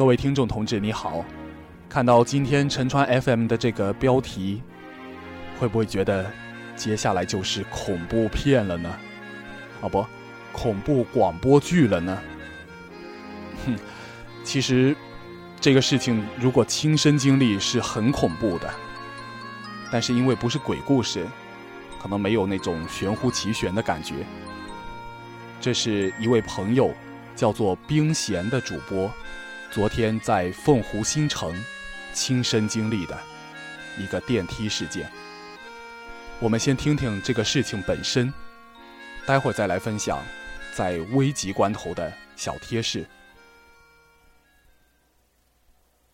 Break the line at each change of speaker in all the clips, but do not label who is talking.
各位听众同志，你好！看到今天陈川 FM 的这个标题，会不会觉得接下来就是恐怖片了呢？哦不，恐怖广播剧了呢？哼，其实这个事情如果亲身经历是很恐怖的，但是因为不是鬼故事，可能没有那种玄乎其玄的感觉。这是一位朋友，叫做冰贤的主播，昨天在凤湖新城亲身经历的一个电梯事件。我们先听听这个事情本身，待会儿再来分享在危急关头的小贴士。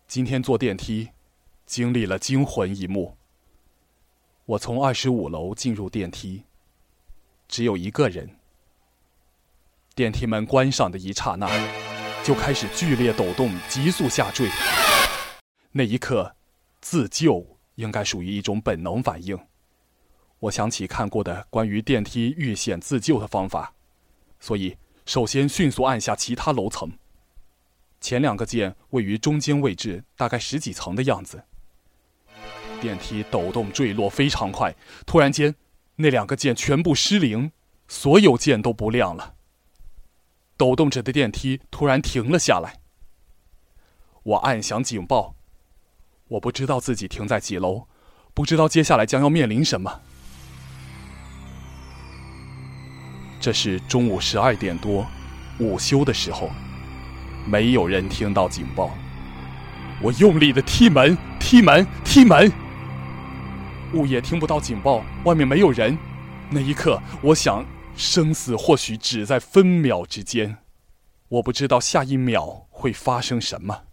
今天坐电梯，经历了惊魂一幕。我从二十五楼进入电梯，只有一个人。电梯门关上的一刹那，就开始剧烈抖动，急速下坠。那一刻，自救应该属于一种本能反应。我想起看过的关于电梯遇险自救的方法，所以首先迅速按下其他楼层。前两个键位于中间位置，大概十几层的样子。电梯抖动坠落非常快，突然间，那两个键全部失灵，所有键都不亮了。抖动着的电梯突然停了下来。我按响警报。我不知道自己停在几楼，不知道接下来将要面临什么。这是中午十二点多，午休的时候，没有人听到警报。我用力的踢门，踢门，踢门。物业听不到警报，外面没有人。那一刻，我想。生死或许只在分秒之间，我不知道下一秒会发生什么。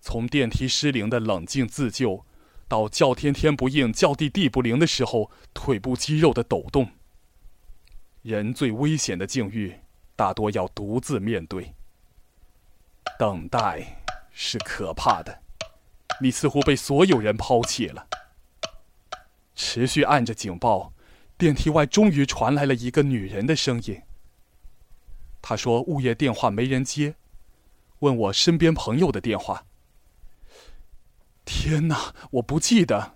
从电梯失灵的冷静自救，到叫天天不应、叫地地不灵的时候，腿部肌肉的抖动。人最危险的境遇，大多要独自面对。等待是可怕的，你似乎被所有人抛弃了。持续按着警报。电梯外终于传来了一个女人的声音。她说：“物业电话没人接，问我身边朋友的电话。”天哪，我不记得。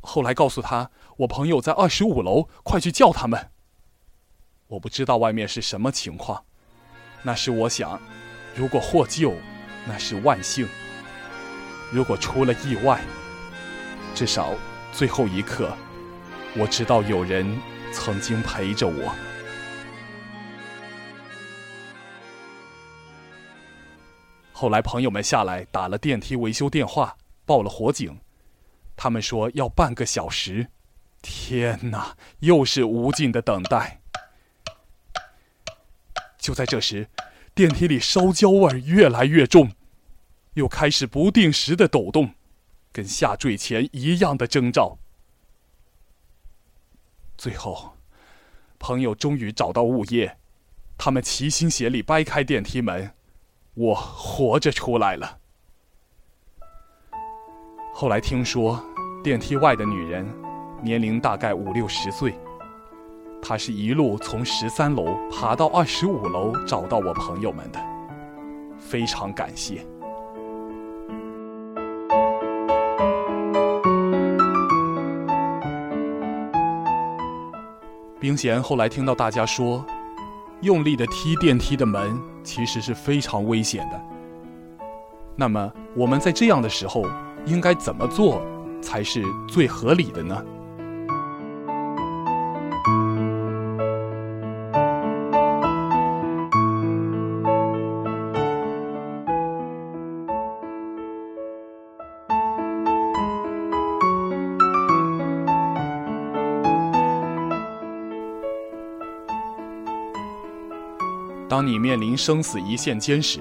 后来告诉她，我朋友在二十五楼，快去叫他们。我不知道外面是什么情况，那时我想，如果获救，那是万幸；如果出了意外，至少最后一刻。我知道有人曾经陪着我。后来朋友们下来打了电梯维修电话，报了火警。他们说要半个小时。天哪，又是无尽的等待。就在这时，电梯里烧焦味越来越重，又开始不定时的抖动，跟下坠前一样的征兆。最后，朋友终于找到物业，他们齐心协力掰开电梯门，我活着出来了。后来听说，电梯外的女人年龄大概五六十岁，她是一路从十三楼爬到二十五楼找到我朋友们的，非常感谢。冰贤后来听到大家说，用力的踢电梯的门其实是非常危险的。那么我们在这样的时候应该怎么做才是最合理的呢？当你面临生死一线间时，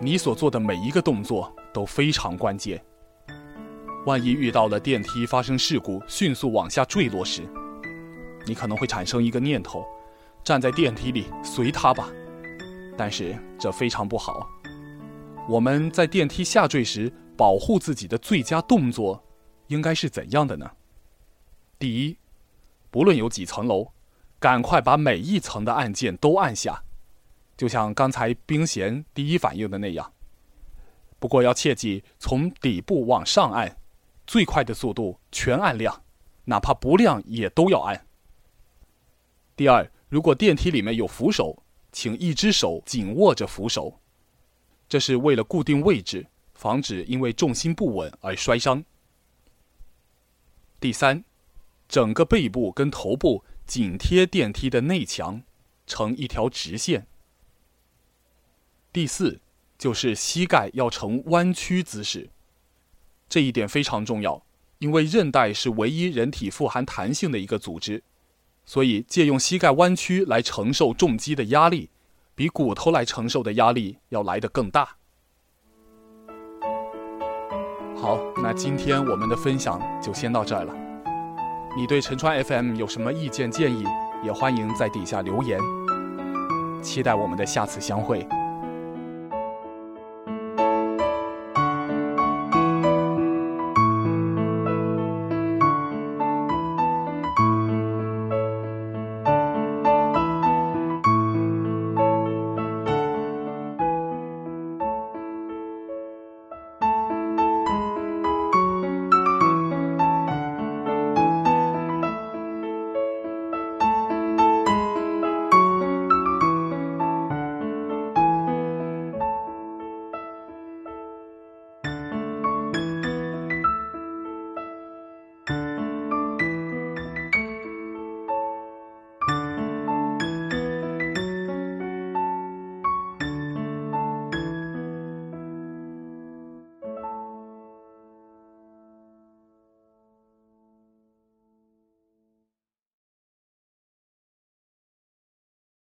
你所做的每一个动作都非常关键。万一遇到了电梯发生事故，迅速往下坠落时，你可能会产生一个念头：站在电梯里随它吧。但是这非常不好。我们在电梯下坠时，保护自己的最佳动作应该是怎样的呢？第一，不论有几层楼，赶快把每一层的按键都按下。就像刚才冰贤第一反应的那样。不过要切记，从底部往上按，最快的速度全按亮，哪怕不亮也都要按。第二，如果电梯里面有扶手，请一只手紧握着扶手，这是为了固定位置，防止因为重心不稳而摔伤。第三，整个背部跟头部紧贴电梯的内墙，成一条直线。第四。就是膝盖要呈弯曲姿势，这一点非常重要，因为韧带是唯一人体富含弹性的一个组织，所以借用膝盖弯曲来承受重击的压力，比骨头来承受的压力要来得更大。好，那今天我们的分享就先到这儿了。你对陈川 FM 有什么意见建议，也欢迎在底下留言。期待我们的下次相会。